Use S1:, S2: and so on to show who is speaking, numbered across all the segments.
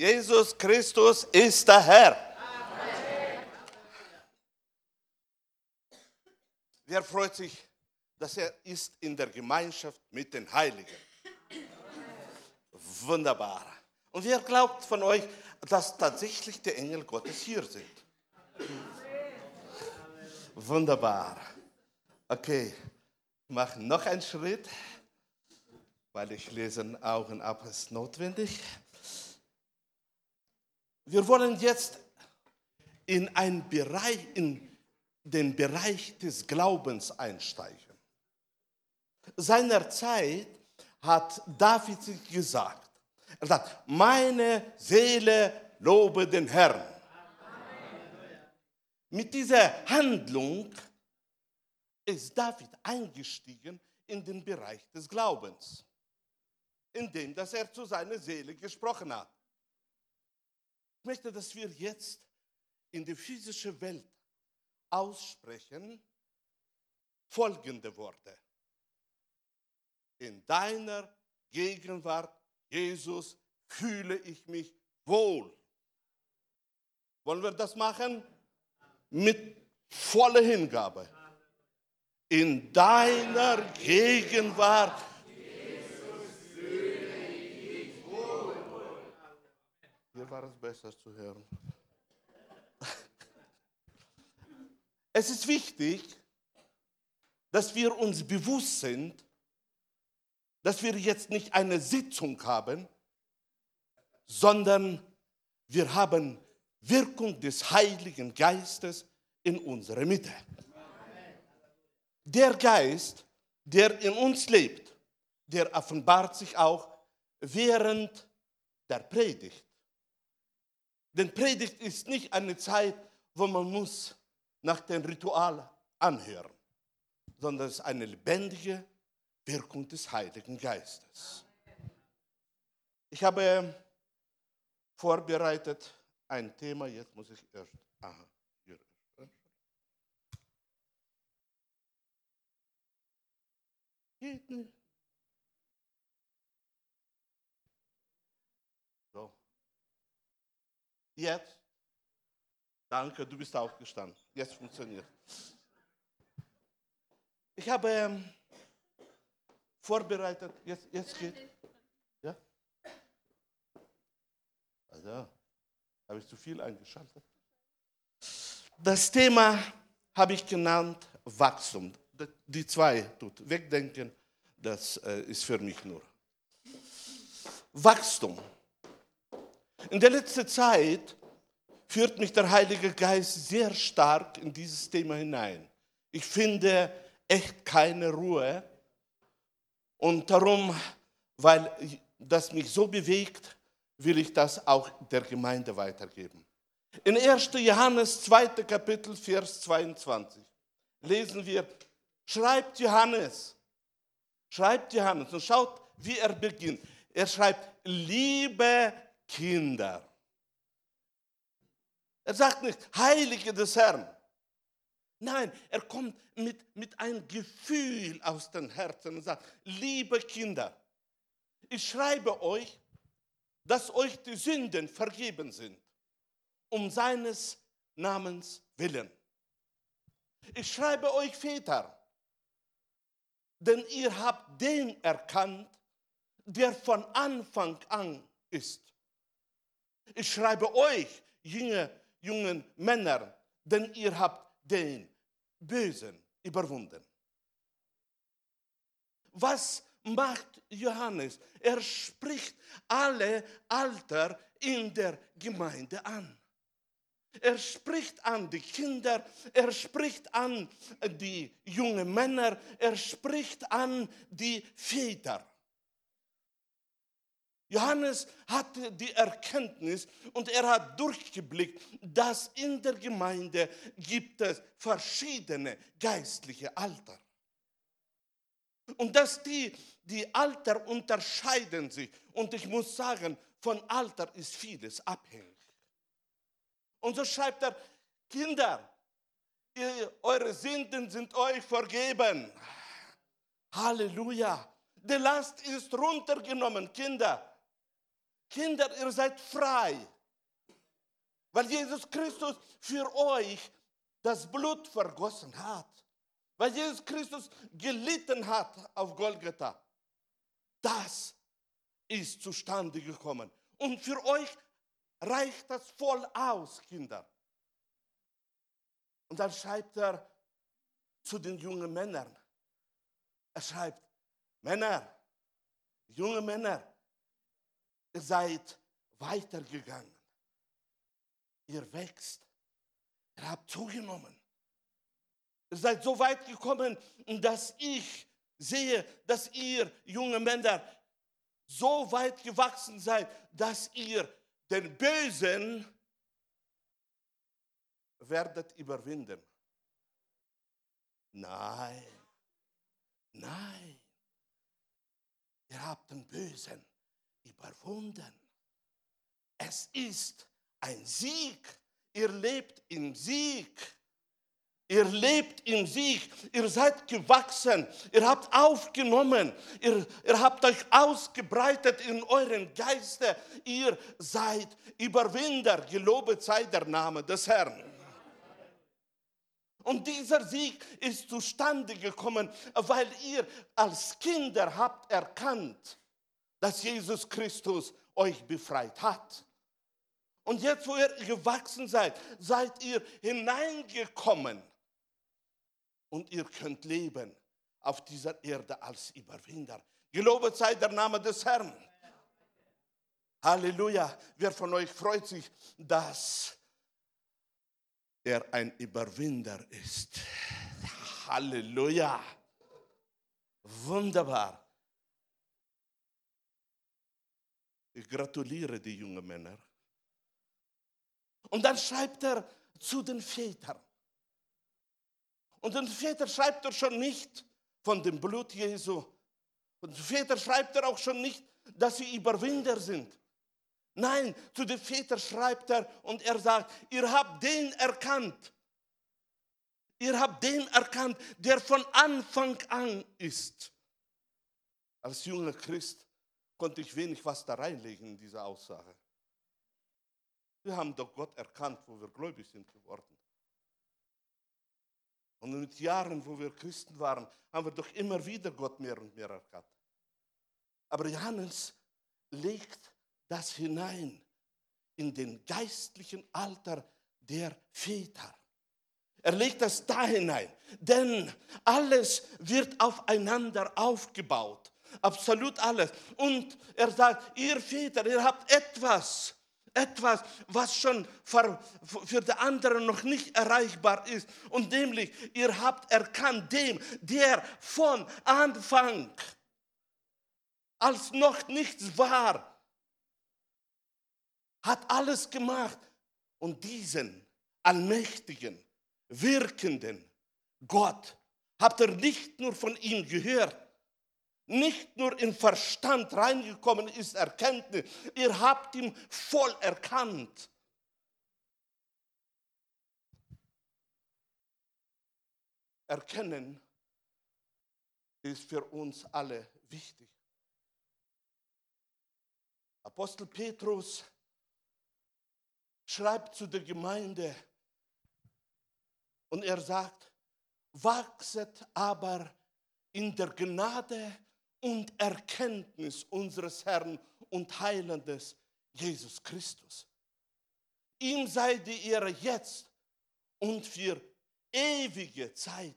S1: Jesus Christus ist der Herr. Wer freut sich, dass er ist in der Gemeinschaft mit den Heiligen? Wunderbar. Und wer glaubt von euch, dass tatsächlich die Engel Gottes hier sind? Wunderbar. Okay, machen noch einen Schritt, weil ich lesen Augen ab ist notwendig. Wir wollen jetzt in einen Bereich, in den Bereich des Glaubens einsteigen. Seinerzeit hat David gesagt, er sagt, meine Seele lobe den Herrn. Mit dieser Handlung ist David eingestiegen in den Bereich des Glaubens, indem dass er zu seiner Seele gesprochen hat. Ich möchte, dass wir jetzt in die physische Welt aussprechen folgende Worte. In deiner Gegenwart, Jesus, fühle ich mich wohl. Wollen wir das machen? Mit voller Hingabe. In deiner Gegenwart. Jesus, fühle ich mich wohl. Hier war es besser zu hören. Es ist wichtig, dass wir uns bewusst sind, dass wir jetzt nicht eine Sitzung haben, sondern wir haben Wirkung des Heiligen Geistes in unserer Mitte. Der Geist, der in uns lebt, der offenbart sich auch während der Predigt. Denn Predigt ist nicht eine Zeit, wo man muss nach dem Ritual anhören, sondern es ist eine lebendige Wirkung des Heiligen Geistes. Ich habe vorbereitet ein Thema, jetzt muss ich erst. Aha. Geht nicht. So. Jetzt Danke, du bist aufgestanden. Jetzt funktioniert. Ich habe ähm, vorbereitet, jetzt, jetzt geht. Ja? Also, habe ich zu viel eingeschaltet. Das Thema habe ich genannt Wachstum. Die zwei tut wegdenken, das äh, ist für mich nur. Wachstum. In der letzten Zeit führt mich der Heilige Geist sehr stark in dieses Thema hinein. Ich finde echt keine Ruhe und darum, weil das mich so bewegt, will ich das auch der Gemeinde weitergeben. In 1. Johannes 2. Kapitel, Vers 22 lesen wir, schreibt Johannes, schreibt Johannes und schaut, wie er beginnt. Er schreibt, liebe Kinder. Er sagt nicht, Heilige des Herrn. Nein, er kommt mit, mit einem Gefühl aus dem Herzen und sagt, liebe Kinder, ich schreibe euch, dass euch die Sünden vergeben sind, um seines Namens willen. Ich schreibe euch Väter, denn ihr habt den erkannt, der von Anfang an ist. Ich schreibe euch, Jünger, jungen Männer, denn ihr habt den Bösen überwunden. Was macht Johannes? Er spricht alle Alter in der Gemeinde an. Er spricht an die Kinder, er spricht an die jungen Männer, er spricht an die Väter. Johannes hatte die Erkenntnis und er hat durchgeblickt, dass in der Gemeinde gibt es verschiedene geistliche Alter. Und dass die, die Alter unterscheiden sich. Und ich muss sagen, von Alter ist vieles abhängig. Und so schreibt er, Kinder, ihr, eure Sünden sind euch vergeben. Halleluja. Die Last ist runtergenommen, Kinder. Kinder, ihr seid frei. Weil Jesus Christus für euch das Blut vergossen hat. Weil Jesus Christus gelitten hat auf Golgatha. Das ist zustande gekommen. Und für euch reicht das voll aus, Kinder. Und dann schreibt er zu den jungen Männern. Er schreibt, Männer, junge Männer, ihr seid weitergegangen. Ihr wächst. Ihr habt zugenommen. Ihr seid so weit gekommen, dass ich sehe, dass ihr junge Männer so weit gewachsen seid, dass ihr den Bösen werdet überwinden. Nein, nein, ihr habt den Bösen überwunden. Es ist ein Sieg. Ihr lebt im Sieg. Ihr lebt im Sieg. Ihr seid gewachsen. Ihr habt aufgenommen. Ihr, ihr habt euch ausgebreitet in euren Geiste. Ihr seid Überwinder. Gelobet sei der Name des Herrn. Und dieser Sieg ist zustande gekommen, weil ihr als Kinder habt erkannt, dass Jesus Christus euch befreit hat. Und jetzt, wo ihr gewachsen seid, seid ihr hineingekommen und ihr könnt leben auf dieser Erde als Überwinder. Gelobet sei der Name des Herrn. Halleluja. Wer von euch freut sich, dass er ein Überwinder ist? Halleluja. Wunderbar. Ich gratuliere die jungen Männer. Und dann schreibt er zu den Vätern. Und den Väter schreibt er schon nicht von dem Blut Jesu. Und den Väter schreibt er auch schon nicht, dass sie Überwinder sind. Nein, zu den Vätern schreibt er und er sagt, ihr habt den erkannt. Ihr habt den erkannt, der von Anfang an ist. Als junger Christ konnte ich wenig was da reinlegen in diese Aussage. Wir haben doch Gott erkannt, wo wir gläubig sind geworden. Und mit Jahren, wo wir Christen waren, haben wir doch immer wieder Gott mehr und mehr erkannt. Aber Johannes legt das hinein in den geistlichen Alter der Väter. Er legt das da hinein, denn alles wird aufeinander aufgebaut. Absolut alles. Und er sagt, ihr Väter, ihr habt etwas, etwas, was schon für, für die anderen noch nicht erreichbar ist. Und nämlich, ihr habt erkannt, dem, der von Anfang, als noch nichts war, hat alles gemacht. Und diesen allmächtigen, wirkenden Gott habt ihr nicht nur von ihm gehört, nicht nur in Verstand reingekommen ist Erkenntnis, ihr habt ihn voll erkannt. Erkennen ist für uns alle wichtig. Apostel Petrus schreibt zu der Gemeinde und er sagt, wachset aber in der Gnade und Erkenntnis unseres Herrn und Heilandes Jesus Christus. Ihm sei die Ehre jetzt und für ewige Zeiten.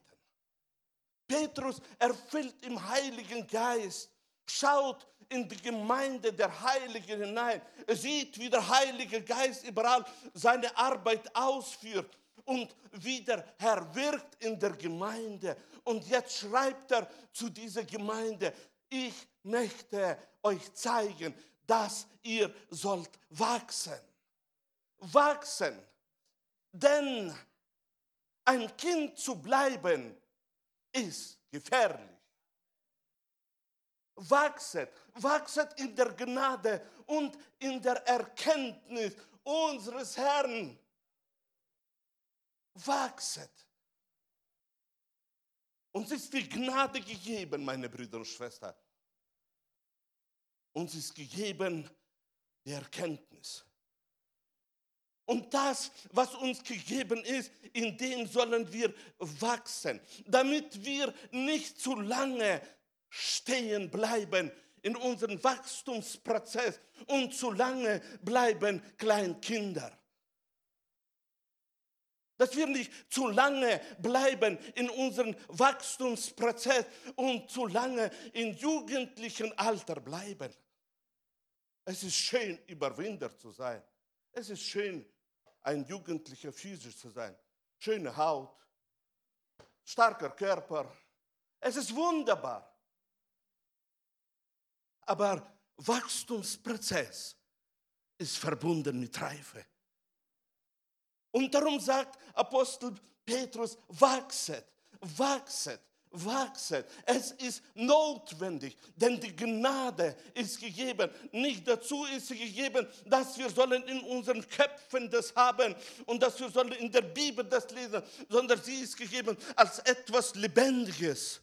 S1: Petrus erfüllt im Heiligen Geist, schaut in die Gemeinde der Heiligen hinein. Sieht, wie der Heilige Geist überall seine Arbeit ausführt und wie der Herr wirkt in der Gemeinde. Und jetzt schreibt er zu dieser Gemeinde, ich möchte euch zeigen, dass ihr sollt wachsen. Wachsen. Denn ein Kind zu bleiben ist gefährlich. Wachset, wachset in der Gnade und in der Erkenntnis unseres Herrn. Wachset. Uns ist die Gnade gegeben, meine Brüder und Schwestern. Uns ist gegeben, die Erkenntnis. Und das, was uns gegeben ist, in dem sollen wir wachsen, damit wir nicht zu lange stehen bleiben in unserem Wachstumsprozess und zu lange bleiben Kleinkinder. Dass wir nicht zu lange bleiben in unserem Wachstumsprozess und zu lange im jugendlichen Alter bleiben. Es ist schön, Überwinder zu sein. Es ist schön, ein jugendlicher physisch zu sein. Schöne Haut, starker Körper. Es ist wunderbar. Aber Wachstumsprozess ist verbunden mit Reife. Und darum sagt Apostel Petrus, wachset, wachset, wachset. Es ist notwendig, denn die Gnade ist gegeben. Nicht dazu ist sie gegeben, dass wir sollen in unseren Köpfen das haben und dass wir sollen in der Bibel das lesen, sondern sie ist gegeben als etwas Lebendiges,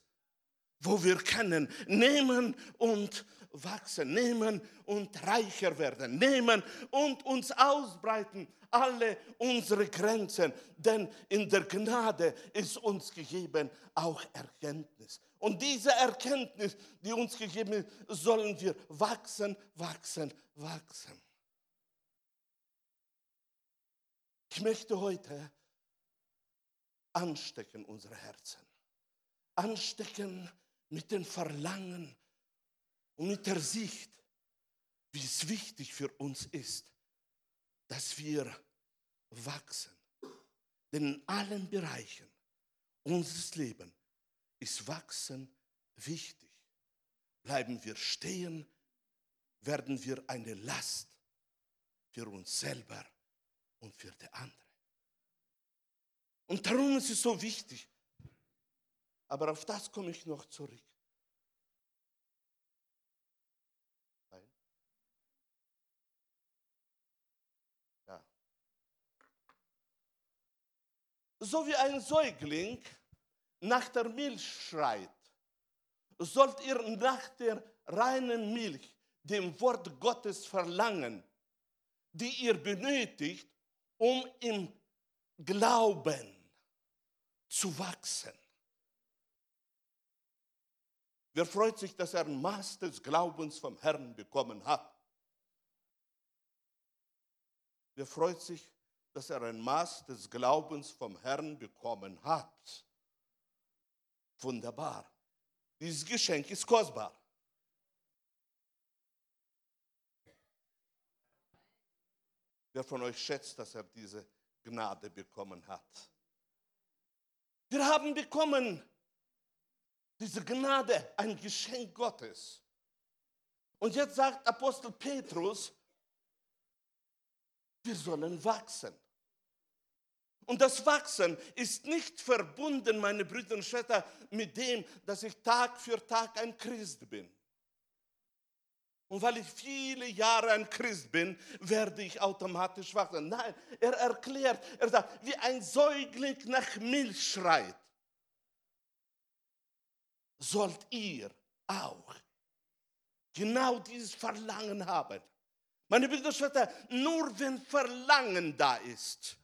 S1: wo wir können nehmen und wachsen, nehmen und reicher werden, nehmen und uns ausbreiten, alle unsere Grenzen. Denn in der Gnade ist uns gegeben auch Erkenntnis. Und diese Erkenntnis, die uns gegeben ist, sollen wir wachsen, wachsen, wachsen. Ich möchte heute anstecken unsere Herzen. Anstecken mit dem Verlangen und mit der Sicht, wie es wichtig für uns ist, dass wir wachsen. Denn in allen Bereichen unseres Lebens ist Wachsen wichtig. Bleiben wir stehen, werden wir eine Last für uns selber und für die andere. Und darum ist es so wichtig. Aber auf das komme ich noch zurück. So wie ein Säugling nach der Milch schreit, sollt ihr nach der reinen Milch, dem Wort Gottes verlangen, die ihr benötigt, um im Glauben zu wachsen. Wer freut sich, dass er ein Maß des Glaubens vom Herrn bekommen hat? Wer freut sich, dass er ein Maß des Glaubens vom Herrn bekommen hat. Wunderbar. Dieses Geschenk ist kostbar. Wer von euch schätzt, dass er diese Gnade bekommen hat? Wir haben bekommen diese Gnade, ein Geschenk Gottes. Und jetzt sagt Apostel Petrus, wir sollen wachsen. Und das Wachsen ist nicht verbunden, meine Brüder und Schwestern, mit dem, dass ich Tag für Tag ein Christ bin. Und weil ich viele Jahre ein Christ bin, werde ich automatisch wachsen. Nein, er erklärt, er sagt, wie ein Säugling nach Milch schreit, sollt ihr auch genau dieses Verlangen haben. Meine Brüder und Schwestern, nur wenn Verlangen da ist,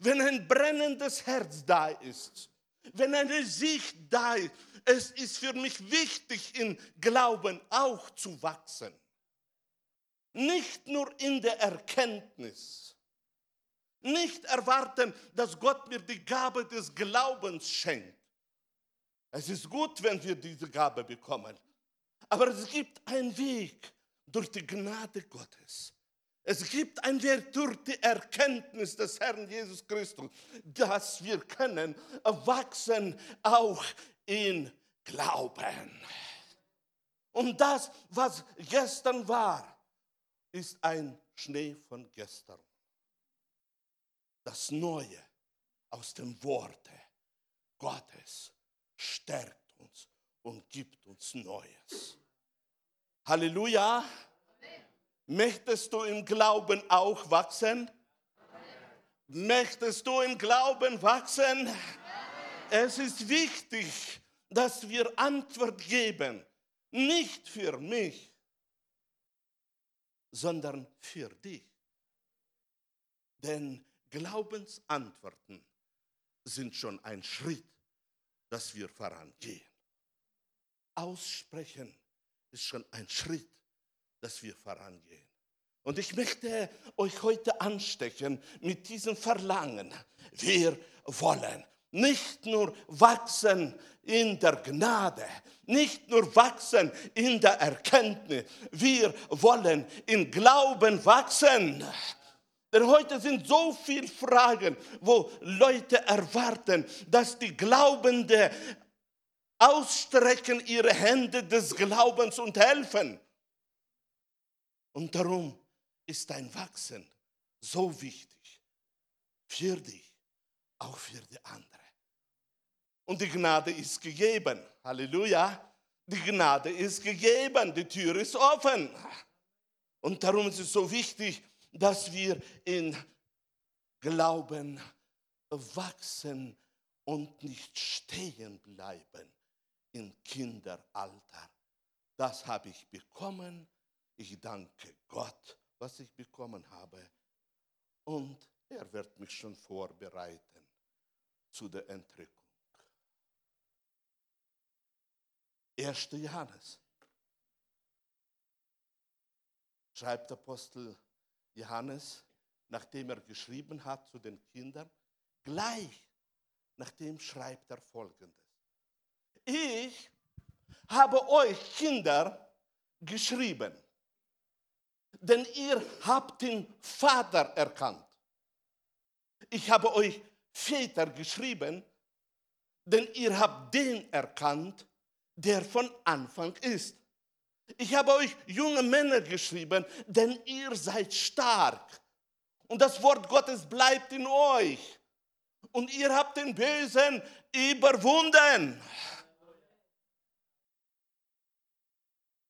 S1: wenn ein brennendes Herz da ist, wenn eine Sicht da ist, es ist für mich wichtig, in Glauben auch zu wachsen. Nicht nur in der Erkenntnis. Nicht erwarten, dass Gott mir die Gabe des Glaubens schenkt. Es ist gut, wenn wir diese Gabe bekommen. Aber es gibt einen Weg durch die Gnade Gottes es gibt ein Weg durch die Erkenntnis des Herrn Jesus Christus, dass wir können wachsen auch in Glauben. Und das, was gestern war, ist ein Schnee von gestern. Das Neue aus dem Worte Gottes stärkt uns und gibt uns Neues. Halleluja. Möchtest du im Glauben auch wachsen? Möchtest du im Glauben wachsen? Es ist wichtig, dass wir Antwort geben. Nicht für mich, sondern für dich. Denn Glaubensantworten sind schon ein Schritt, dass wir vorangehen. Aussprechen ist schon ein Schritt, dass wir vorangehen. Und ich möchte euch heute anstecken mit diesem Verlangen. Wir wollen nicht nur wachsen in der Gnade, nicht nur wachsen in der Erkenntnis, wir wollen im Glauben wachsen. Denn heute sind so viele Fragen, wo Leute erwarten, dass die Glaubende ausstrecken ihre Hände des Glaubens und helfen. Und darum ist dein Wachsen so wichtig für dich, auch für die anderen. Und die Gnade ist gegeben. Halleluja. Die Gnade ist gegeben. Die Tür ist offen. Und darum ist es so wichtig, dass wir in Glauben wachsen und nicht stehen bleiben im Kinderalter. Das habe ich bekommen. Ich danke Gott, was ich bekommen habe. Und er wird mich schon vorbereiten zu der Entrückung. 1. Johannes. Schreibt Apostel Johannes, nachdem er geschrieben hat zu den Kindern, gleich nachdem schreibt er folgendes. Ich habe euch Kinder geschrieben, denn ihr habt den Vater erkannt. Ich habe euch Väter geschrieben, denn ihr habt den erkannt, der von Anfang ist. Ich habe euch junge Männer geschrieben, denn ihr seid stark. Und das Wort Gottes bleibt in euch. Und ihr habt den Bösen überwunden.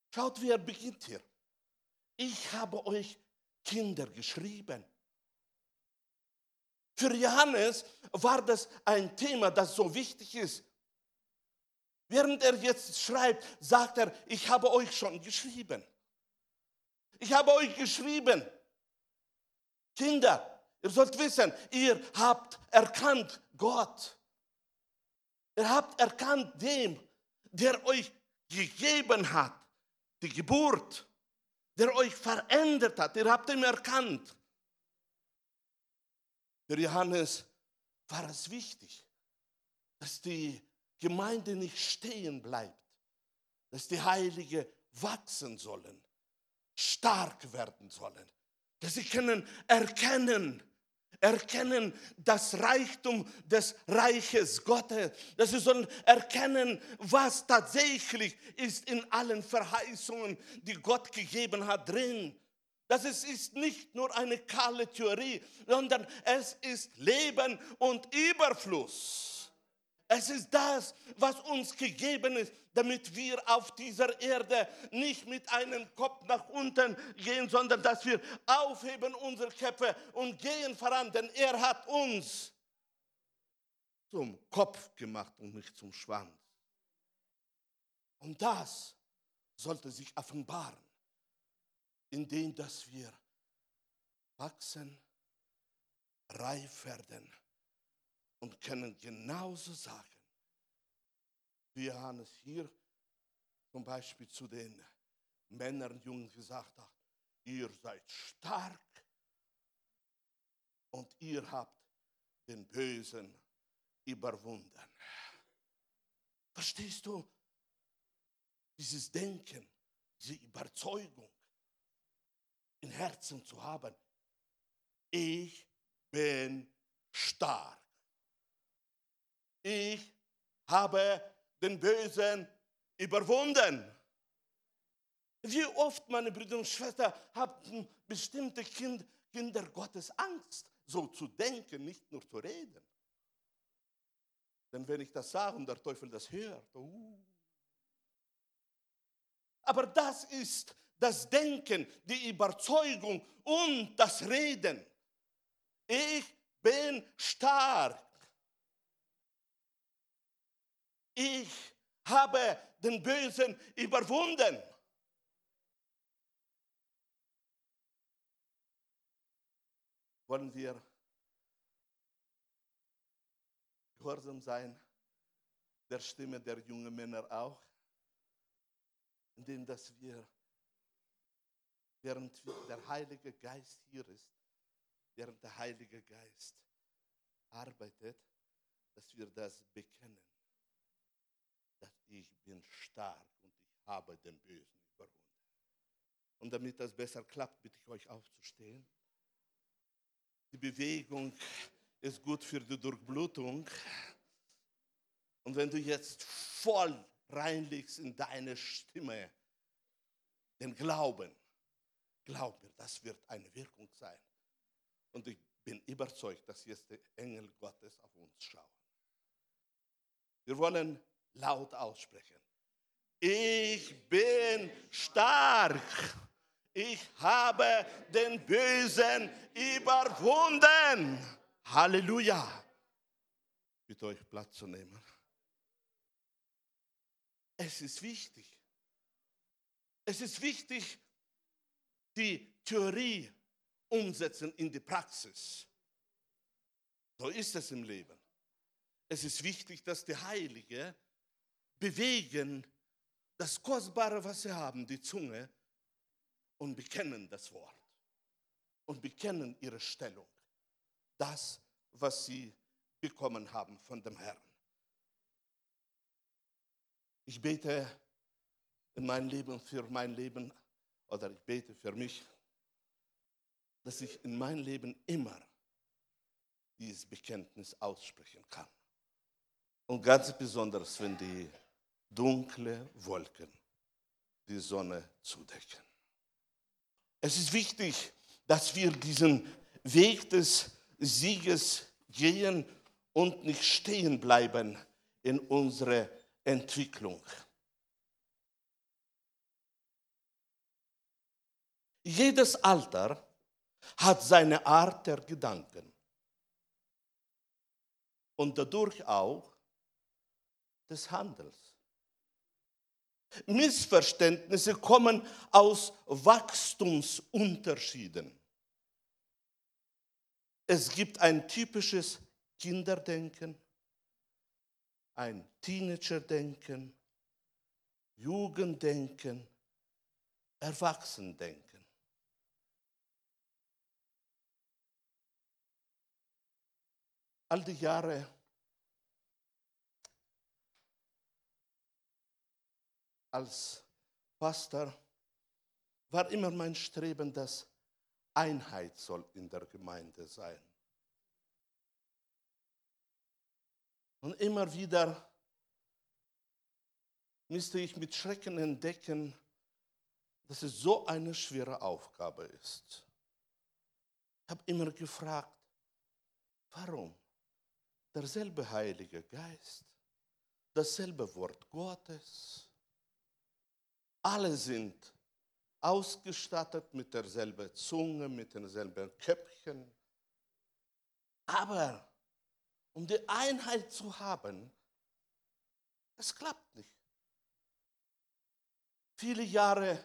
S1: Schaut, wie er beginnt hier. Ich habe euch Kinder geschrieben. Für Johannes war das ein Thema, das so wichtig ist. Während er jetzt schreibt, sagt er, ich habe euch schon geschrieben. Ich habe euch geschrieben. Kinder, ihr sollt wissen, ihr habt erkannt Gott. Ihr habt erkannt dem, der euch gegeben hat, die Geburt, der euch verändert hat. Ihr habt ihn erkannt. Für Johannes war es wichtig, dass die Gemeinde nicht stehen bleibt, dass die Heilige wachsen sollen, stark werden sollen, dass sie können erkennen, erkennen das Reichtum des Reiches Gottes, dass sie sollen erkennen, was tatsächlich ist in allen Verheißungen, die Gott gegeben hat drin. Das ist nicht nur eine kahle Theorie, sondern es ist Leben und Überfluss. Es ist das, was uns gegeben ist, damit wir auf dieser Erde nicht mit einem Kopf nach unten gehen, sondern dass wir aufheben unsere Köpfe und gehen voran, denn er hat uns zum Kopf gemacht und nicht zum Schwanz. Und das sollte sich offenbaren, indem dass wir wachsen, reif werden und können genauso sagen, wie Johannes hier zum Beispiel zu den Männern, Jungen gesagt hat, ihr seid stark und ihr habt den Bösen überwunden. Verstehst du? Dieses Denken, diese Überzeugung im Herzen zu haben, ich bin stark ich habe den Bösen überwunden. Wie oft, meine Brüder und Schwestern, haben bestimmte kind, Kinder Gottes Angst, so zu denken, nicht nur zu reden. Denn wenn ich das sage und der Teufel das hört, uh. aber das ist das Denken, die Überzeugung und das Reden. Ich bin stark. Ich habe den Bösen überwunden. wollen wir gehorsam sein, der Stimme der jungen Männer auch, indem dass wir, während der Heilige Geist hier ist, während der Heilige Geist arbeitet, dass wir das bekennen, ich bin stark und ich habe den Bösen überwunden. Und damit das besser klappt, bitte ich euch aufzustehen. Die Bewegung ist gut für die Durchblutung. Und wenn du jetzt voll reinlegst in deine Stimme, den Glauben, glaub mir, das wird eine Wirkung sein. Und ich bin überzeugt, dass jetzt die Engel Gottes auf uns schauen. Wir wollen laut aussprechen. Ich bin stark. Ich habe den Bösen überwunden. Halleluja. Bitte euch Platz zu nehmen. Es ist wichtig. Es ist wichtig, die Theorie umsetzen in die Praxis. So ist es im Leben. Es ist wichtig, dass die Heilige bewegen das Kostbare, was sie haben, die Zunge, und bekennen das Wort und bekennen ihre Stellung, das, was sie bekommen haben von dem Herrn. Ich bete in mein Leben für mein Leben oder ich bete für mich, dass ich in mein Leben immer dieses Bekenntnis aussprechen kann. Und ganz besonders, wenn die dunkle Wolken die Sonne zudecken. Es ist wichtig, dass wir diesen Weg des Sieges gehen und nicht stehen bleiben in unserer Entwicklung. Jedes Alter hat seine Art der Gedanken und dadurch auch des Handels. Missverständnisse kommen aus Wachstumsunterschieden. Es gibt ein typisches Kinderdenken, ein Teenagerdenken, Jugenddenken, Erwachsendenken. All die Jahre als Pastor war immer mein Streben, dass Einheit soll in der Gemeinde sein. Und immer wieder müsste ich mit Schrecken entdecken, dass es so eine schwere Aufgabe ist. Ich habe immer gefragt, warum? Derselbe Heilige Geist, dasselbe Wort Gottes, alle sind ausgestattet mit derselben Zunge, mit denselben Köpfchen. Aber um die Einheit zu haben, es klappt nicht. Viele Jahre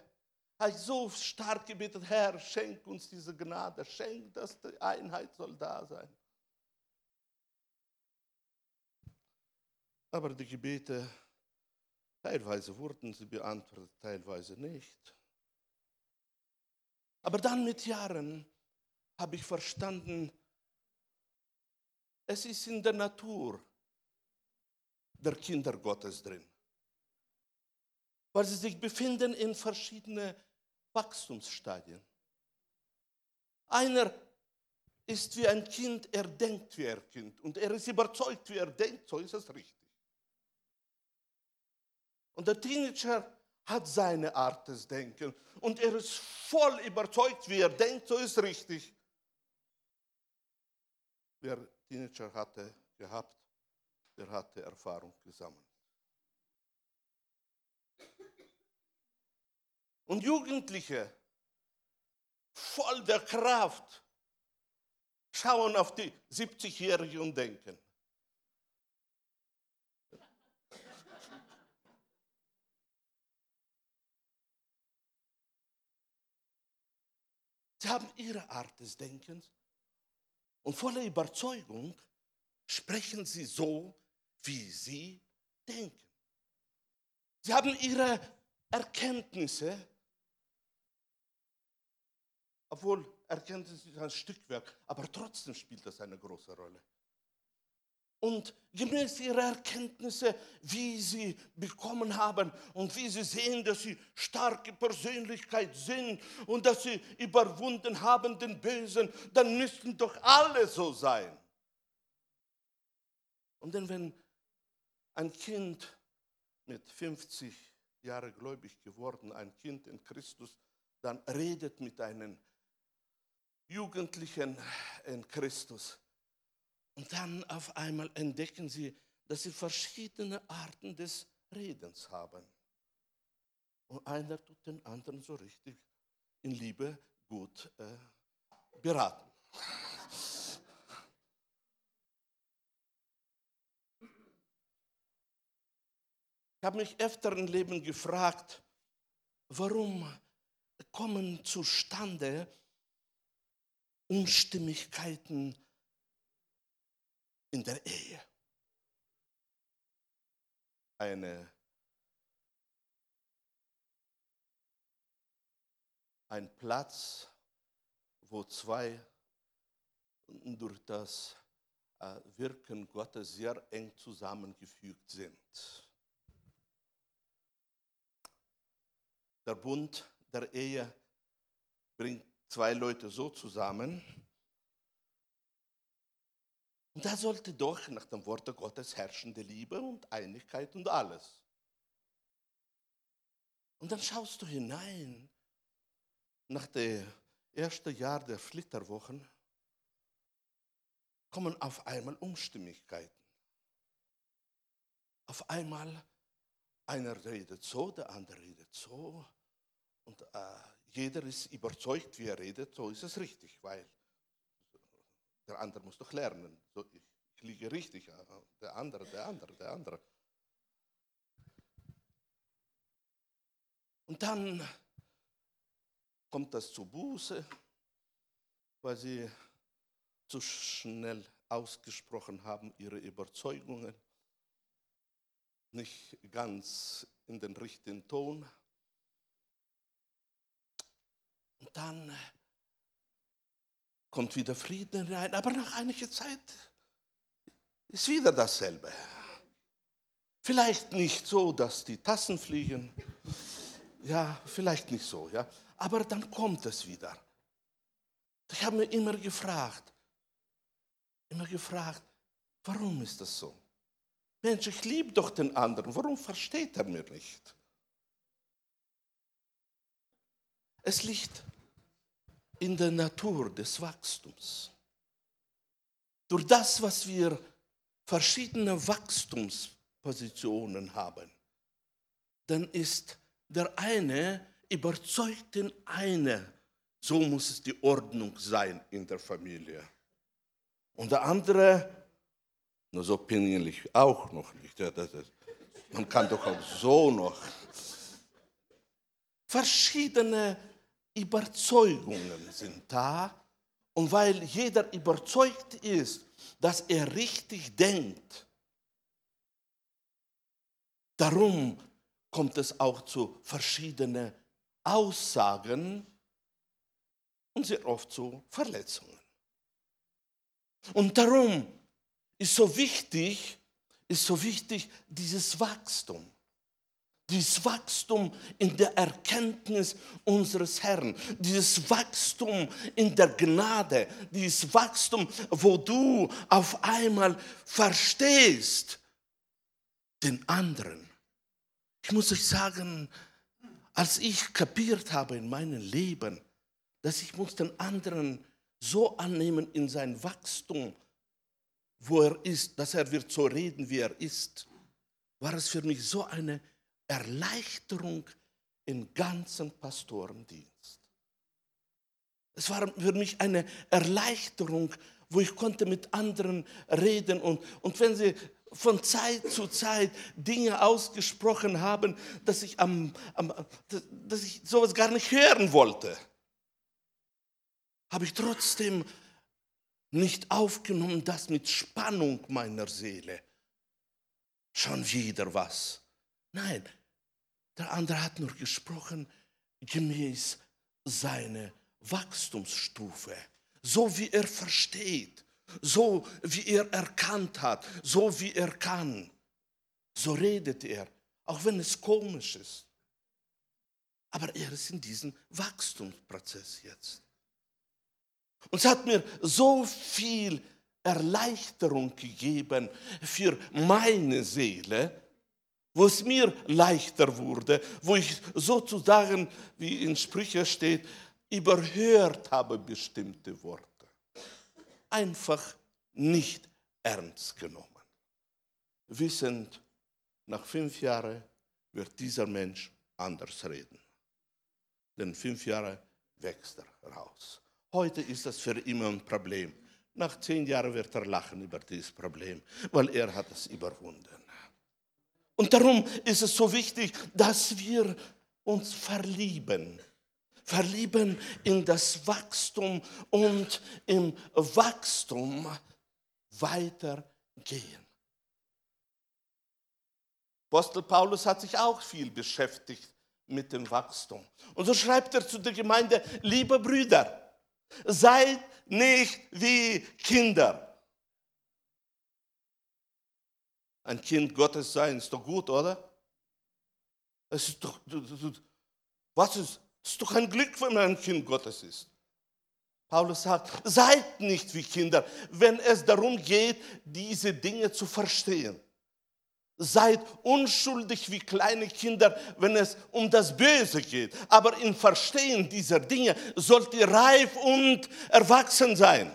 S1: habe ich so stark gebetet, Herr, schenk uns diese Gnade, schenk, dass die Einheit soll da sein. Aber die Gebete Teilweise wurden sie beantwortet, teilweise nicht. Aber dann mit Jahren habe ich verstanden, es ist in der Natur der Kinder Gottes drin. Weil sie sich befinden in verschiedenen Wachstumsstadien. Einer ist wie ein Kind, er denkt wie ein Kind und er ist überzeugt, wie er denkt, so ist es richtig. Und der Teenager hat seine Art des Denkens. Und er ist voll überzeugt, wie er denkt, so ist richtig. Wer Teenager hatte gehabt, der hatte Erfahrung gesammelt. Und Jugendliche, voll der Kraft, schauen auf die 70-Jährigen und denken, Sie haben ihre Art des Denkens Und voller Überzeugung sprechen sie so, wie sie denken. Sie haben ihre Erkenntnisse, obwohl Erkenntnis ist ein Stückwerk, aber trotzdem spielt das eine große Rolle. Und gemäß ihrer Erkenntnisse, wie sie bekommen haben und wie sie sehen, dass sie starke Persönlichkeit sind und dass sie überwunden haben den Bösen, dann müssten doch alle so sein. Und dann, wenn ein Kind mit 50 Jahren gläubig geworden, ein Kind in Christus, dann redet mit einem Jugendlichen in Christus. Und dann auf einmal entdecken sie, dass sie verschiedene Arten des Redens haben. Und einer tut den anderen so richtig in Liebe gut äh, beraten. Ich habe mich öfter im Leben gefragt, warum kommen zustande Unstimmigkeiten in der Ehe. Eine, ein Platz, wo zwei durch das äh, Wirken Gottes sehr eng zusammengefügt sind. Der Bund der Ehe bringt zwei Leute so zusammen. Und da sollte doch nach dem Wort Gottes herrschende Liebe und Einigkeit und alles. Und dann schaust du hinein nach dem ersten Jahr der Flitterwochen, kommen auf einmal Unstimmigkeiten. Auf einmal einer redet so, der andere redet so. Und äh, jeder ist überzeugt, wie er redet, so ist es richtig, weil der andere muss doch lernen. So, ich, ich liege richtig, der andere, der andere, der andere. Und dann kommt das zu Buße, weil sie zu schnell ausgesprochen haben, ihre Überzeugungen nicht ganz in den richtigen Ton. Und dann kommt wieder Frieden rein, aber nach einiger Zeit ist wieder dasselbe. Vielleicht nicht so, dass die Tassen fliegen, ja, vielleicht nicht so, ja, aber dann kommt es wieder. Ich habe mir immer gefragt, immer gefragt, warum ist das so? Mensch, ich liebe doch den anderen, warum versteht er mir nicht? Es liegt in der Natur des Wachstums. Durch das, was wir verschiedene Wachstumspositionen haben, dann ist der eine überzeugt den eine, so muss es die Ordnung sein in der Familie. Und der andere, nur so pingelig auch noch nicht. Man kann doch auch so noch verschiedene Überzeugungen sind da. Und weil jeder überzeugt ist, dass er richtig denkt, darum kommt es auch zu verschiedenen Aussagen und sehr oft zu Verletzungen. Und darum ist so wichtig, ist so wichtig dieses Wachstum dieses Wachstum in der Erkenntnis unseres Herrn, dieses Wachstum in der Gnade, dieses Wachstum, wo du auf einmal verstehst den anderen. Ich muss euch sagen, als ich kapiert habe in meinem Leben, dass ich muss den anderen so annehmen in sein Wachstum, wo er ist, dass er wird so reden, wie er ist, war es für mich so eine Erleichterung im ganzen Pastorendienst. Es war für mich eine Erleichterung, wo ich konnte mit anderen reden und, und wenn sie von Zeit zu Zeit Dinge ausgesprochen haben, dass ich, am, am, dass ich sowas gar nicht hören wollte, habe ich trotzdem nicht aufgenommen, das mit Spannung meiner Seele. Schon wieder was. Nein, der andere hat nur gesprochen gemäß seiner Wachstumsstufe, so wie er versteht, so wie er erkannt hat, so wie er kann. So redet er, auch wenn es komisch ist. Aber er ist in diesem Wachstumsprozess jetzt. Und es hat mir so viel Erleichterung gegeben für meine Seele, wo es mir leichter wurde, wo ich sozusagen, wie in Sprüche steht, überhört habe bestimmte Worte. Einfach nicht ernst genommen. Wissend, nach fünf Jahren wird dieser Mensch anders reden. Denn fünf Jahre wächst er raus. Heute ist das für immer ein Problem. Nach zehn Jahren wird er lachen über dieses Problem, weil er hat es überwunden. Und darum ist es so wichtig, dass wir uns verlieben. Verlieben in das Wachstum und im Wachstum weitergehen. Apostel Paulus hat sich auch viel beschäftigt mit dem Wachstum. Und so schreibt er zu der Gemeinde, liebe Brüder, seid nicht wie Kinder. Ein Kind Gottes sein ist doch gut, oder? Es ist doch, was ist, ist doch ein Glück, wenn man ein Kind Gottes ist. Paulus sagt, seid nicht wie Kinder, wenn es darum geht, diese Dinge zu verstehen. Seid unschuldig wie kleine Kinder, wenn es um das Böse geht. Aber im Verstehen dieser Dinge sollt ihr reif und erwachsen sein.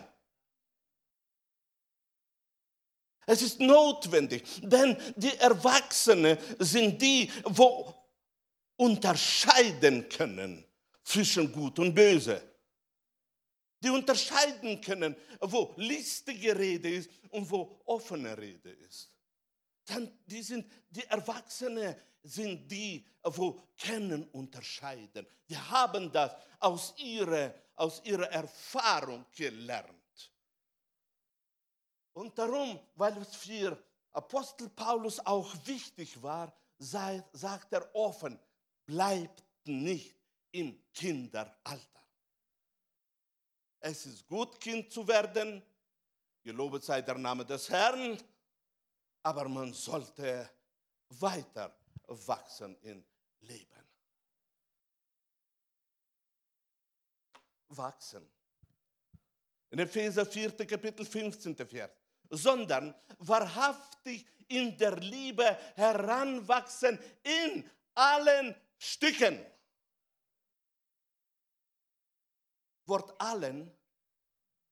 S1: Es ist notwendig, denn die Erwachsenen sind die, wo unterscheiden können zwischen Gut und Böse. Die unterscheiden können, wo listige Rede ist und wo offene Rede ist dann die sind die Erwachsenen sind die, wo kennen unterscheiden. Die haben das aus ihrer, aus ihrer Erfahrung gelernt. Und darum, weil es für Apostel Paulus auch wichtig war, sei, sagt er offen, bleibt nicht im Kinderalter. Es ist gut, Kind zu werden. Gelobet sei der Name des Herrn aber man sollte weiter wachsen im Leben. Wachsen. In Epheser 4. Kapitel 15. Vers. Sondern wahrhaftig in der Liebe heranwachsen in allen Stücken. Wort allen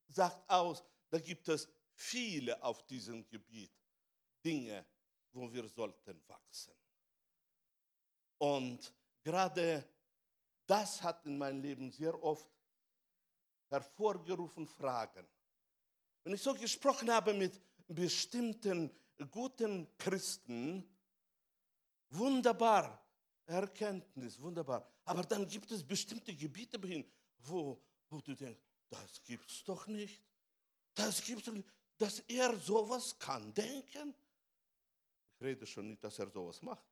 S1: sagt aus, da gibt es viele auf diesem Gebiet. Dinge, wo wir sollten wachsen. Und gerade das hat in meinem Leben sehr oft hervorgerufen Fragen. Wenn ich so gesprochen habe mit bestimmten guten Christen, wunderbar, Erkenntnis, wunderbar. Aber dann gibt es bestimmte Gebiete, wo, wo du denkst, das gibt es doch nicht. Das gibt es nicht, dass er sowas kann denken. Ich rede schon nicht, dass er sowas macht.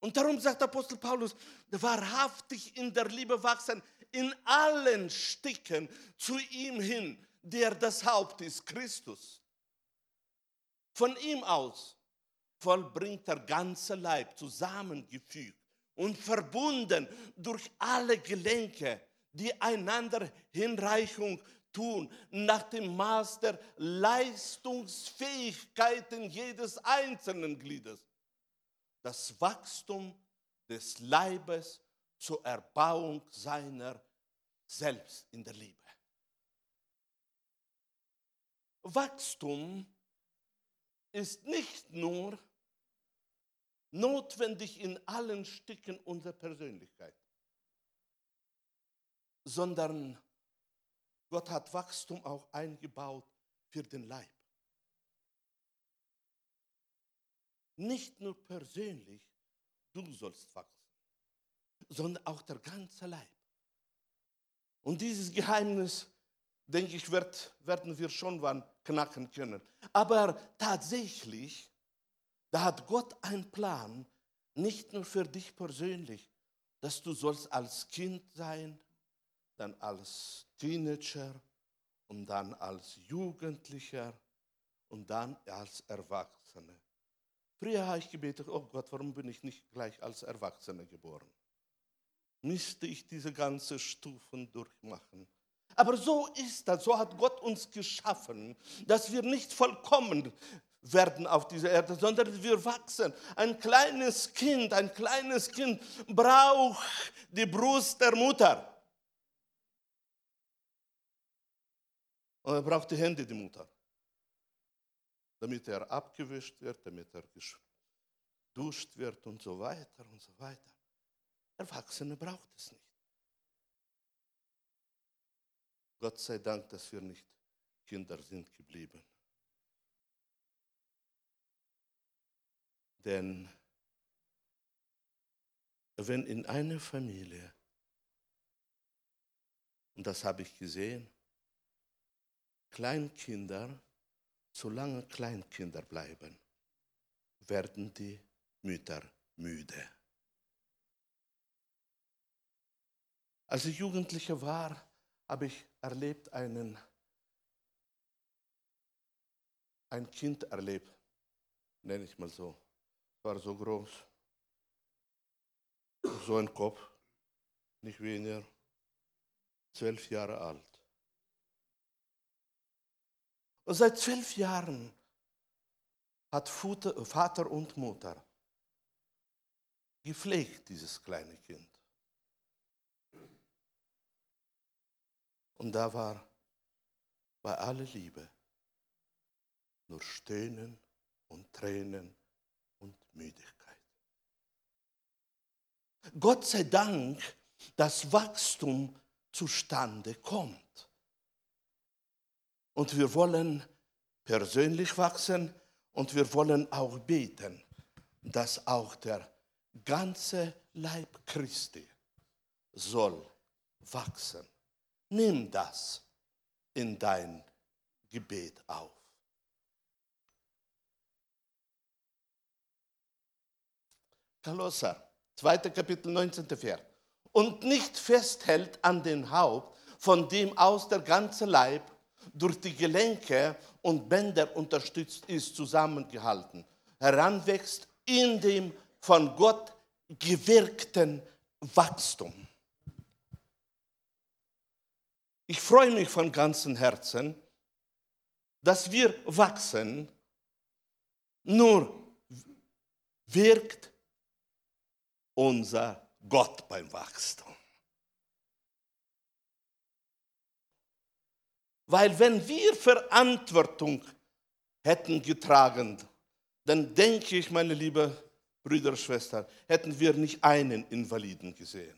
S1: Und darum sagt Apostel Paulus, wahrhaftig in der Liebe wachsen, in allen Stücken zu ihm hin, der das Haupt ist, Christus. Von ihm aus vollbringt der ganze Leib zusammengefügt und verbunden durch alle Gelenke, die einander Hinreichung tun nach dem Maß der Leistungsfähigkeiten jedes einzelnen Gliedes. Das Wachstum des Leibes zur Erbauung seiner selbst in der Liebe. Wachstum ist nicht nur notwendig in allen Stücken unserer Persönlichkeit, sondern Gott hat Wachstum auch eingebaut für den Leib. Nicht nur persönlich, du sollst wachsen, sondern auch der ganze Leib. Und dieses Geheimnis denke ich, wird, werden wir schon wann knacken können. Aber tatsächlich, da hat Gott einen Plan, nicht nur für dich persönlich, dass du sollst als Kind sein, dann als Teenager und dann als Jugendlicher und dann als Erwachsene. Früher habe ich gebetet, oh Gott, warum bin ich nicht gleich als Erwachsener geboren? Müsste ich diese ganzen Stufen durchmachen? Aber so ist das, so hat Gott uns geschaffen, dass wir nicht vollkommen werden auf dieser Erde, sondern wir wachsen. Ein kleines Kind, ein kleines Kind braucht die Brust der Mutter. Und er braucht die Hände der Mutter, damit er abgewischt wird, damit er geduscht wird und so weiter und so weiter. Erwachsene braucht es nicht. Gott sei Dank, dass wir nicht Kinder sind geblieben. Denn wenn in einer Familie, und das habe ich gesehen, Kleinkinder, solange Kleinkinder bleiben, werden die Mütter müde. Als ich Jugendlicher war, habe ich erlebt einen, ein Kind erlebt, nenne ich mal so. War so groß, so ein Kopf, nicht weniger, zwölf Jahre alt. Und seit zwölf Jahren hat Vater und Mutter gepflegt dieses kleine Kind. Und da war bei aller Liebe nur Stöhnen und Tränen und Müdigkeit. Gott sei Dank, dass Wachstum zustande kommt. Und wir wollen persönlich wachsen und wir wollen auch beten, dass auch der ganze Leib Christi soll wachsen. Nimm das in dein Gebet auf. Kolosser, 2. Kapitel, 19. Vers. Und nicht festhält an den Haupt, von dem aus der ganze Leib durch die Gelenke und Bänder unterstützt ist, zusammengehalten, heranwächst in dem von Gott gewirkten Wachstum. Ich freue mich von ganzem Herzen, dass wir wachsen, nur wirkt unser Gott beim Wachstum. Weil wenn wir Verantwortung hätten getragen, dann denke ich, meine liebe Brüder Schwestern, hätten wir nicht einen Invaliden gesehen.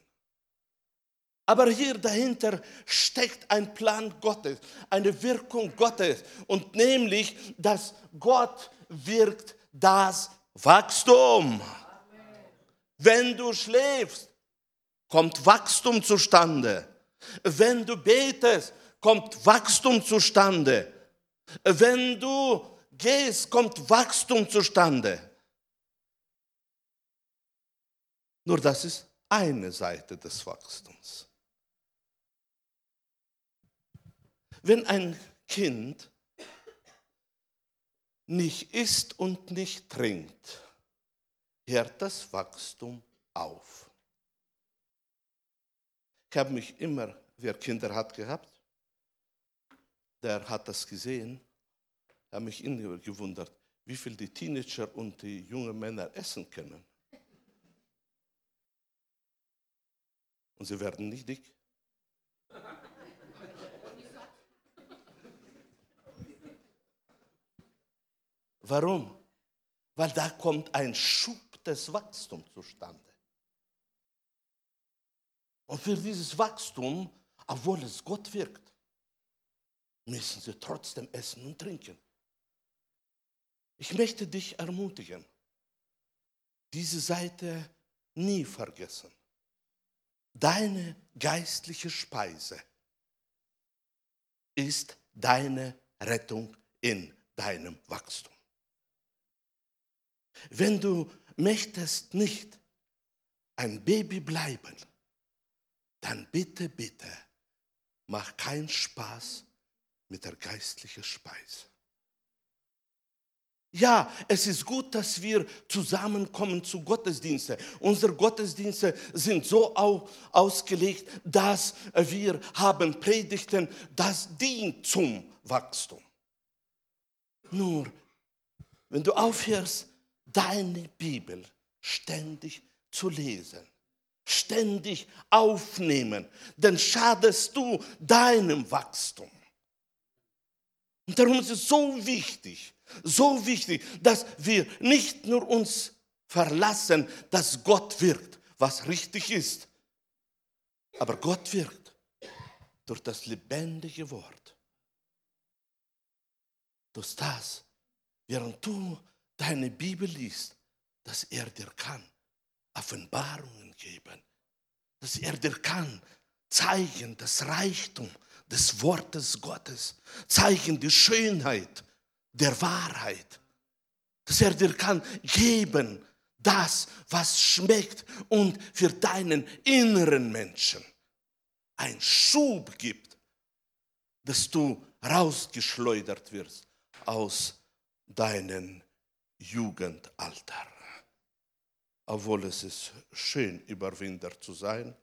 S1: Aber hier dahinter steckt ein Plan Gottes, eine Wirkung Gottes. Und nämlich, dass Gott wirkt das Wachstum. Wenn du schläfst, kommt Wachstum zustande. Wenn du betest, kommt Wachstum zustande. Wenn du gehst, kommt Wachstum zustande. Nur das ist eine Seite des Wachstums. Wenn ein Kind nicht isst und nicht trinkt, hört das Wachstum auf. Ich habe mich immer, wer Kinder hat gehabt, der hat das gesehen, habe mich immer gewundert, wie viel die Teenager und die jungen Männer essen können. Und sie werden nicht dick. Warum? Weil da kommt ein Schub des Wachstums zustande. Und für dieses Wachstum, obwohl es Gott wirkt, müssen sie trotzdem essen und trinken. Ich möchte dich ermutigen, diese Seite nie vergessen. Deine geistliche Speise ist deine Rettung in deinem Wachstum. Wenn du möchtest nicht ein Baby bleiben, dann bitte, bitte, mach keinen Spaß mit der geistlichen Speise. Ja, es ist gut, dass wir zusammenkommen zu Gottesdiensten. Unsere Gottesdienste sind so ausgelegt, dass wir haben Predigten, das dient zum Wachstum. Nur, wenn du aufhörst, deine Bibel ständig zu lesen, ständig aufnehmen, dann schadest du deinem Wachstum. Und darum ist es so wichtig, so wichtig, dass wir nicht nur uns verlassen, dass Gott wirkt, was richtig ist, aber Gott wirkt durch das lebendige Wort. Durch das, während du deine Bibel liest, dass er dir kann Offenbarungen geben, dass er dir kann zeigen das Reichtum des Wortes Gottes, zeigen die Schönheit der Wahrheit, dass er dir kann geben das, was schmeckt und für deinen inneren Menschen ein Schub gibt, dass du rausgeschleudert wirst aus deinem Jugendalter. Obwohl es ist schön, Überwinder zu sein,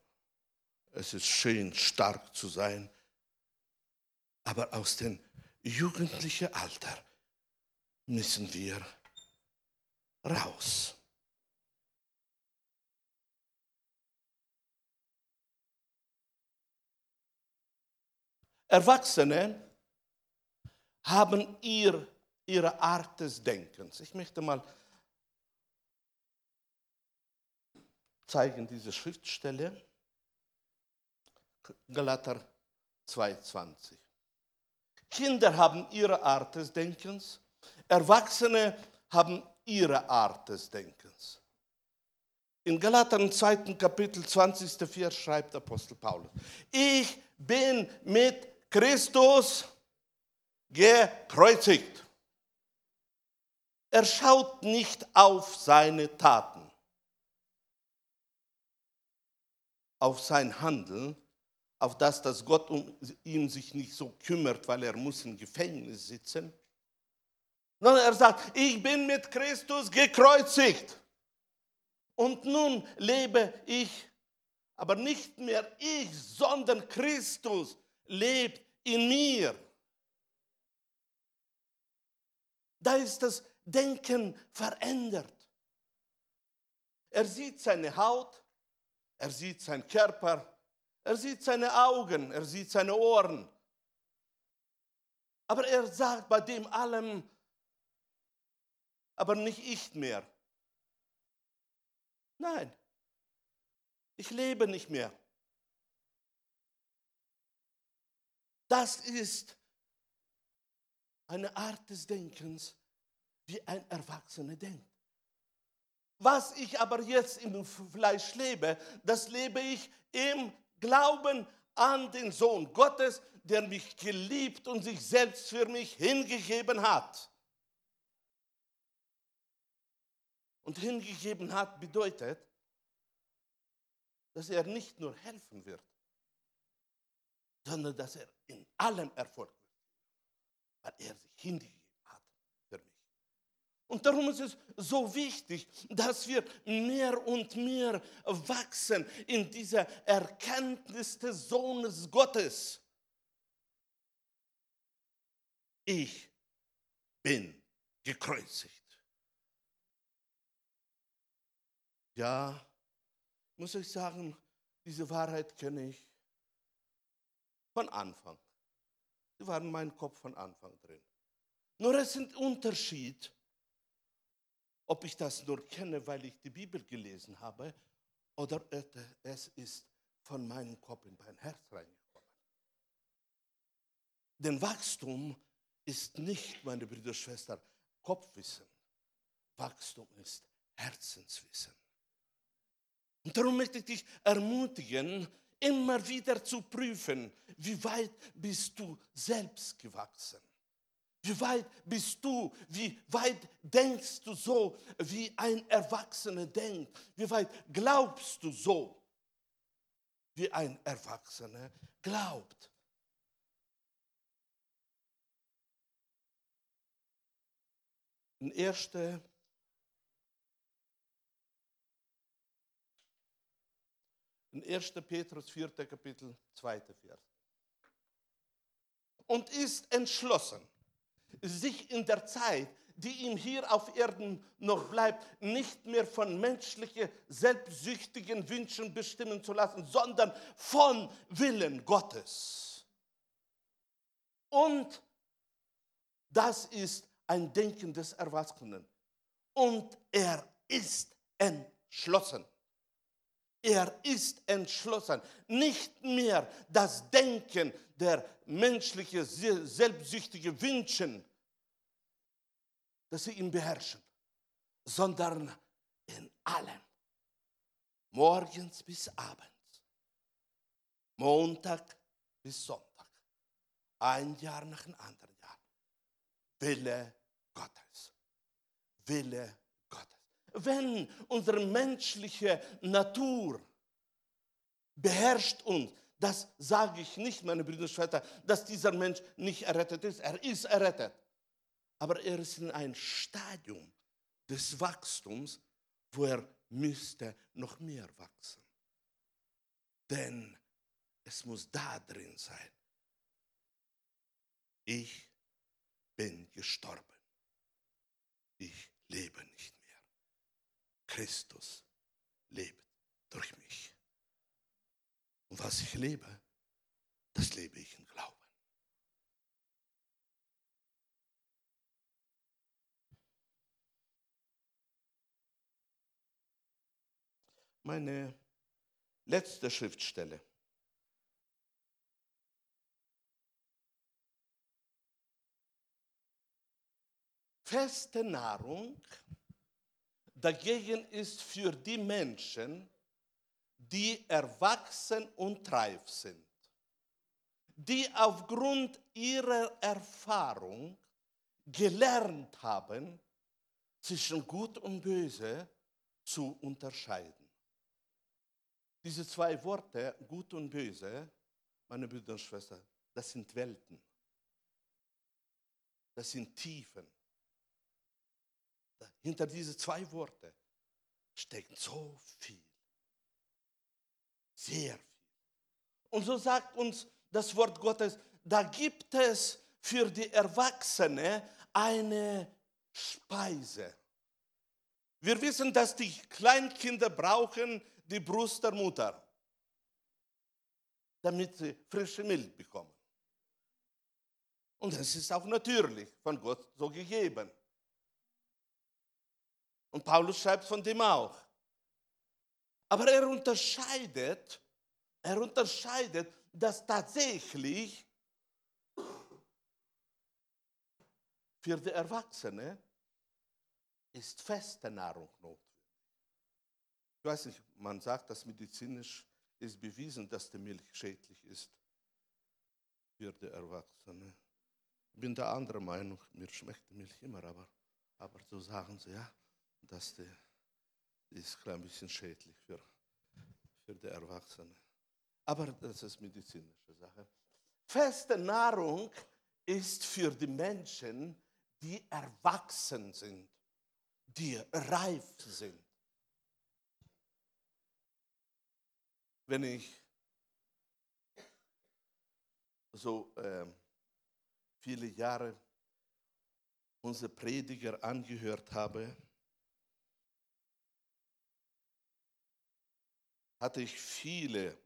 S1: es ist schön, stark zu sein, aber aus dem jugendlichen Alter müssen wir raus. Erwachsene haben ihr, ihre Art des Denkens. Ich möchte mal zeigen diese Schriftstelle. Galater 2,20. Kinder haben ihre Art des Denkens, Erwachsene haben ihre Art des Denkens. In Galater im zweiten Kapitel 20. Vers schreibt Apostel Paulus, ich bin mit Christus gekreuzigt. Er schaut nicht auf seine Taten, auf sein Handeln, auf das, dass Gott um ihn sich nicht so kümmert, weil er muss im Gefängnis sitzen, sondern er sagt, ich bin mit Christus gekreuzigt. Und nun lebe ich, aber nicht mehr ich, sondern Christus lebt in mir. Da ist das Denken verändert. Er sieht seine Haut, er sieht seinen Körper, er sieht seine Augen, er sieht seine Ohren. Aber er sagt bei dem allem, aber nicht ich mehr. Nein, ich lebe nicht mehr. Das ist eine Art des Denkens, wie ein Erwachsener denkt. Was ich aber jetzt im Fleisch lebe, das lebe ich im Glauben an den Sohn Gottes, der mich geliebt und sich selbst für mich hingegeben hat. Und hingegeben hat bedeutet, dass er nicht nur helfen wird, sondern dass er in allem Erfolg wird, weil er sich hingegeben hat. Und darum ist es so wichtig, dass wir mehr und mehr wachsen in dieser Erkenntnis des Sohnes Gottes. Ich bin gekreuzigt. Ja, muss ich sagen, diese Wahrheit kenne ich von Anfang. Sie waren in meinem Kopf von Anfang drin. Nur es ist ein Unterschied, ob ich das nur kenne, weil ich die Bibel gelesen habe, oder es ist von meinem Kopf in mein Herz reingekommen. Denn Wachstum ist nicht, meine Brüder und Schwestern, Kopfwissen. Wachstum ist Herzenswissen. Und darum möchte ich dich ermutigen, immer wieder zu prüfen, wie weit bist du selbst gewachsen? Wie weit bist du? Wie weit denkst du so, wie ein Erwachsener denkt? Wie weit glaubst du so, wie ein Erwachsener glaubt? In 1. In 1. Petrus 4. Kapitel 2. Vers. Und ist entschlossen, sich in der Zeit, die ihm hier auf Erden noch bleibt, nicht mehr von menschlichen, selbstsüchtigen Wünschen bestimmen zu lassen, sondern von Willen Gottes. Und das ist ein Denken des Erwachsenen. Und er ist entschlossen. Er ist entschlossen. Nicht mehr das Denken der menschlichen, selbstsüchtigen Wünschen, dass sie ihn beherrschen, sondern in allem. Morgens bis abends. Montag bis Sonntag. Ein Jahr nach dem anderen Jahr. Wille Gottes. Wille Gottes. Wenn unsere menschliche Natur beherrscht uns, das sage ich nicht, meine Brüder und Schwestern, dass dieser Mensch nicht errettet ist. Er ist errettet. Aber er ist in einem Stadium des Wachstums, wo er müsste noch mehr wachsen. Denn es muss da drin sein. Ich bin gestorben. Ich lebe nicht. Christus lebt durch mich. Und was ich lebe, das lebe ich im Glauben. Meine letzte Schriftstelle. Feste Nahrung dagegen ist für die Menschen, die erwachsen und reif sind, die aufgrund ihrer Erfahrung gelernt haben, zwischen Gut und Böse zu unterscheiden. Diese zwei Worte, Gut und Böse, meine Brüder und Schwestern, das sind Welten. Das sind Tiefen. Hinter diese zwei Worte steckt so viel. Sehr viel. Und so sagt uns das Wort Gottes, da gibt es für die Erwachsenen eine Speise. Wir wissen, dass die Kleinkinder brauchen die Brust der Mutter, damit sie frische Milch bekommen. Und das ist auch natürlich von Gott so gegeben. Und Paulus schreibt von dem auch. Aber er unterscheidet, er unterscheidet, dass tatsächlich für die Erwachsene ist feste Nahrung notwendig. Ich weiß nicht, man sagt, dass medizinisch ist bewiesen, dass die Milch schädlich ist für die Erwachsene. Ich bin der andere Meinung, mir schmeckt die Milch immer, aber, aber so sagen sie, ja, die ist ein bisschen schädlich für, für die Erwachsenen. Aber das ist medizinische Sache. Feste Nahrung ist für die Menschen, die erwachsen sind, die reif sind. Wenn ich so äh, viele Jahre unsere Prediger angehört habe, hatte ich viele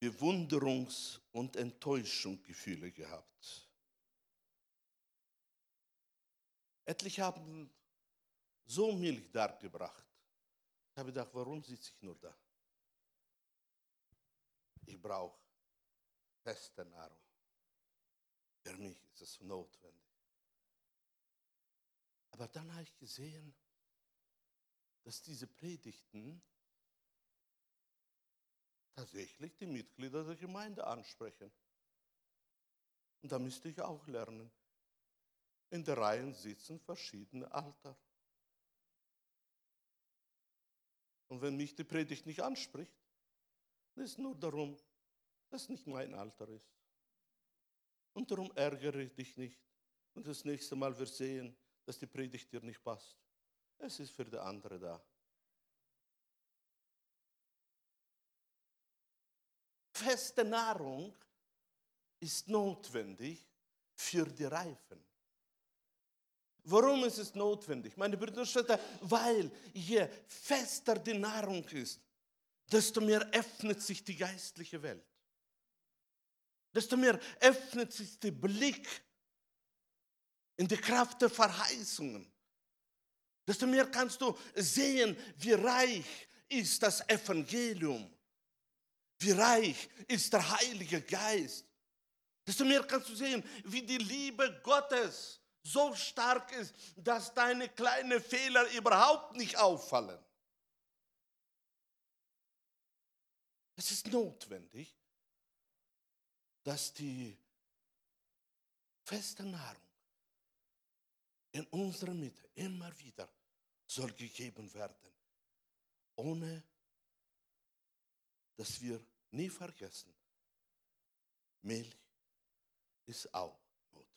S1: Bewunderungs- und Enttäuschungsgefühle gehabt. Etliche haben so Milch dargebracht. Ich habe gedacht, warum sitze ich nur da? Ich brauche feste Nahrung. Für mich ist es notwendig. Aber dann habe ich gesehen, dass diese Predigten tatsächlich die Mitglieder der Gemeinde ansprechen. Und da müsste ich auch lernen. In der Reihe sitzen verschiedene Alter. Und wenn mich die Predigt nicht anspricht, dann ist nur darum, dass nicht mein Alter ist. Und darum ärgere ich dich nicht. Und das nächste Mal wir sehen, dass die Predigt dir nicht passt. Es ist für die andere da. Feste Nahrung ist notwendig für die Reifen. Warum ist es notwendig? Meine Brüder und Schwestern, weil je fester die Nahrung ist, desto mehr öffnet sich die geistliche Welt. Desto mehr öffnet sich der Blick in die Kraft der Verheißungen. Desto mehr kannst du sehen, wie reich ist das Evangelium. Wie reich ist der Heilige Geist. Desto mehr kannst du sehen, wie die Liebe Gottes so stark ist, dass deine kleinen Fehler überhaupt nicht auffallen. Es ist notwendig, dass die feste Nahrung in unserer Mitte immer wieder soll gegeben werden, ohne dass wir nie vergessen, Milch ist auch notwendig.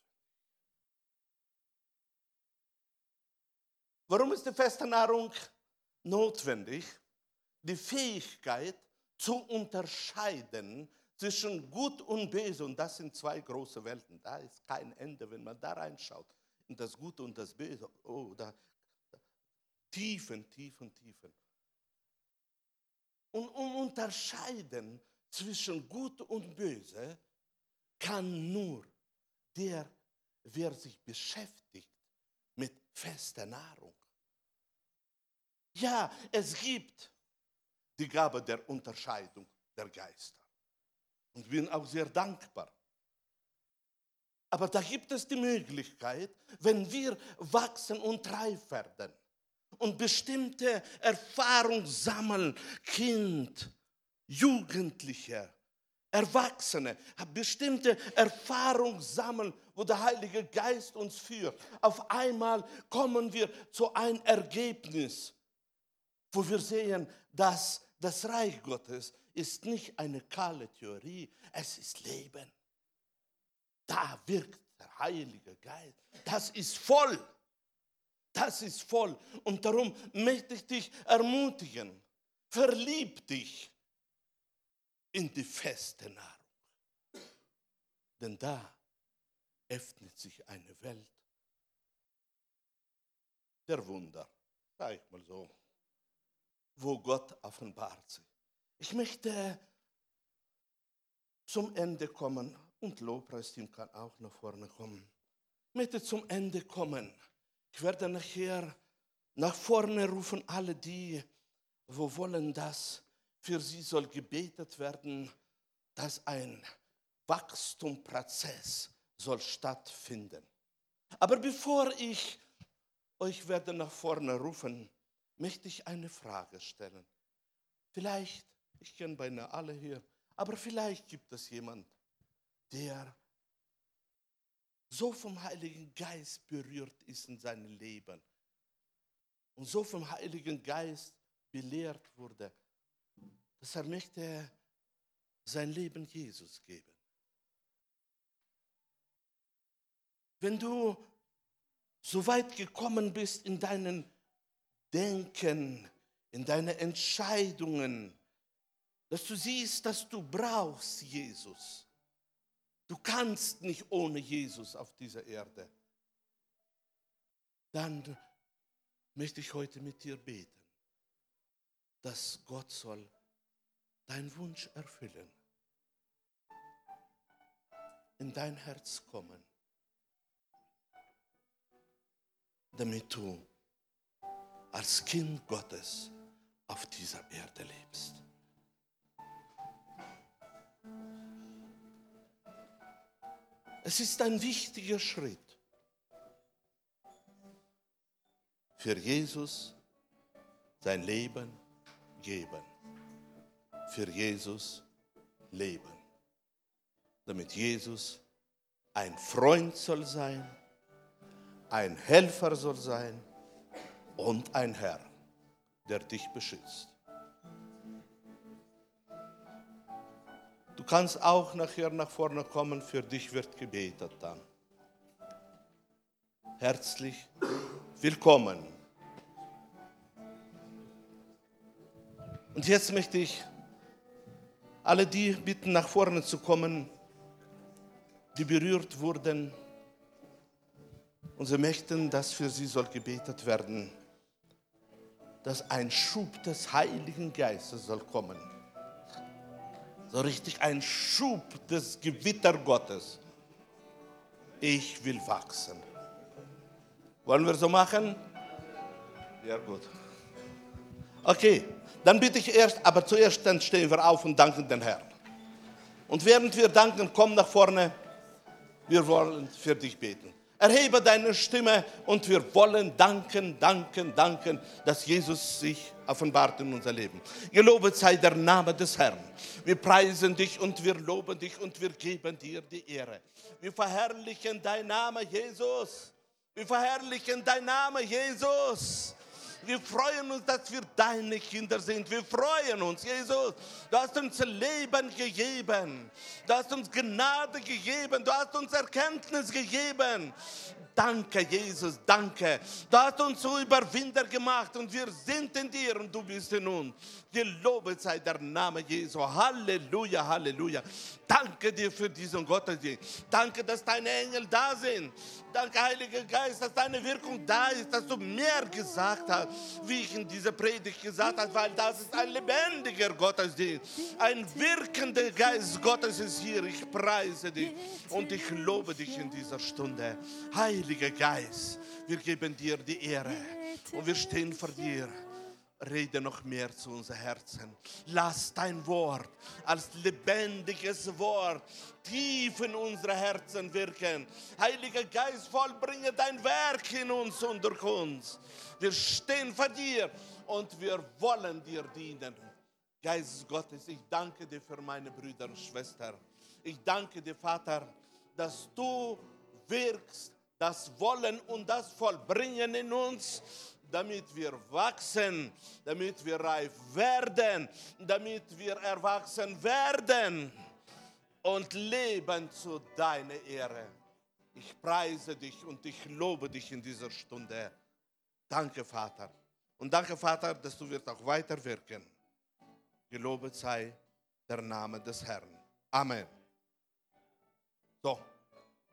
S1: Warum ist die feste Nahrung notwendig? Die Fähigkeit zu unterscheiden zwischen Gut und Böse, und das sind zwei große Welten, da ist kein Ende, wenn man da reinschaut, in das Gute und das Böse, oh, da, da Tiefen, Tiefen, Tiefen. Und um unterscheiden zwischen Gut und Böse, kann nur der, wer sich beschäftigt mit fester Nahrung. Ja, es gibt die Gabe der Unterscheidung der Geister. Und bin auch sehr dankbar. Aber da gibt es die Möglichkeit, wenn wir wachsen und reif werden und bestimmte Erfahrungen sammeln, Kind, Jugendliche, Erwachsene bestimmte Erfahrungen sammeln, wo der Heilige Geist uns führt. Auf einmal kommen wir zu einem Ergebnis, wo wir sehen, dass das Reich Gottes ist nicht eine kahle Theorie, es ist Leben. Da wirkt der Heilige Geist. Das ist voll. Das ist voll. Und darum möchte ich dich ermutigen. Verlieb dich in die feste Nahrung. Denn da öffnet sich eine Welt der Wunder, sag ich mal so, wo Gott offenbart sich. Ich möchte zum Ende kommen und Lobpreisteam kann auch nach vorne kommen. Ich möchte zum Ende kommen. Ich werde nachher nach vorne rufen alle die, wo wollen das für sie soll gebetet werden, dass ein Wachstumprozess soll stattfinden. Aber bevor ich euch werde nach vorne rufen, möchte ich eine Frage stellen. Vielleicht, ich kenne beinahe alle hier, aber vielleicht gibt es jemand, der so vom Heiligen Geist berührt ist in seinem Leben und so vom Heiligen Geist belehrt wurde, dass er möchte sein Leben Jesus geben. Wenn du so weit gekommen bist in deinen Denken, in deine Entscheidungen, dass du siehst, dass du brauchst Jesus. Du kannst nicht ohne Jesus auf dieser Erde. Dann möchte ich heute mit dir beten, dass Gott soll deinen Wunsch erfüllen, in dein Herz kommen, damit du als Kind Gottes auf dieser Erde lebst. Es ist ein wichtiger Schritt für Jesus sein Leben geben für Jesus leben. Damit Jesus ein Freund soll sein, ein Helfer soll sein und ein Herr, der dich beschützt. Kannst auch nachher nach vorne kommen, für dich wird gebetet dann. Herzlich willkommen. Und jetzt möchte ich alle die bitten, nach vorne zu kommen, die berührt wurden. Und sie möchten, dass für sie soll gebetet werden, dass ein Schub des Heiligen Geistes soll kommen. So richtig ein Schub des Gewitter Gottes. Ich will wachsen. Wollen wir so machen? Ja, gut. Okay, dann bitte ich erst, aber zuerst dann stehen wir auf und danken den Herrn. Und während wir danken, komm nach vorne. Wir wollen für dich beten. Erhebe deine Stimme und wir wollen danken, danken, danken, dass Jesus sich offenbart in unser Leben. Gelobet sei der Name des Herrn. Wir preisen dich und wir loben dich und wir geben dir die Ehre. Wir verherrlichen dein Name, Jesus. Wir verherrlichen dein Name, Jesus. Wir freuen uns, dass wir deine Kinder sind. Wir freuen uns, Jesus. Du hast uns Leben gegeben. Du hast uns Gnade gegeben. Du hast uns Erkenntnis gegeben. Danke, Jesus, danke. Du hast uns zu Überwinder gemacht und wir sind in dir und du bist in uns. Gelobet sei der Name Jesu. Halleluja, Halleluja. Danke dir für diesen Gottesdienst. Danke, dass deine Engel da sind. Danke, Heiliger Geist, dass deine Wirkung da ist, dass du mehr gesagt hast, wie ich in dieser Predigt gesagt habe, weil das ist ein lebendiger Gottesdienst. Ein wirkender Geist Gottes ist hier. Ich preise dich und ich lobe dich in dieser Stunde. Heiliger Geist, wir geben dir die Ehre und wir stehen vor dir. Rede noch mehr zu unser Herzen. Lass dein Wort als lebendiges Wort tief in unsere Herzen wirken. Heiliger Geist, vollbringe dein Werk in uns und durch uns. Wir stehen vor dir und wir wollen dir dienen. Geist Gottes, ich danke dir für meine Brüder und Schwestern. Ich danke dir, Vater, dass du wirkst, das Wollen und das Vollbringen in uns damit wir wachsen, damit wir reif werden, damit wir erwachsen werden und leben zu deiner Ehre. Ich preise dich und ich lobe dich in dieser Stunde. Danke, Vater. Und danke, Vater, dass du wirst auch weiter wirken. Gelobet sei der Name des Herrn. Amen.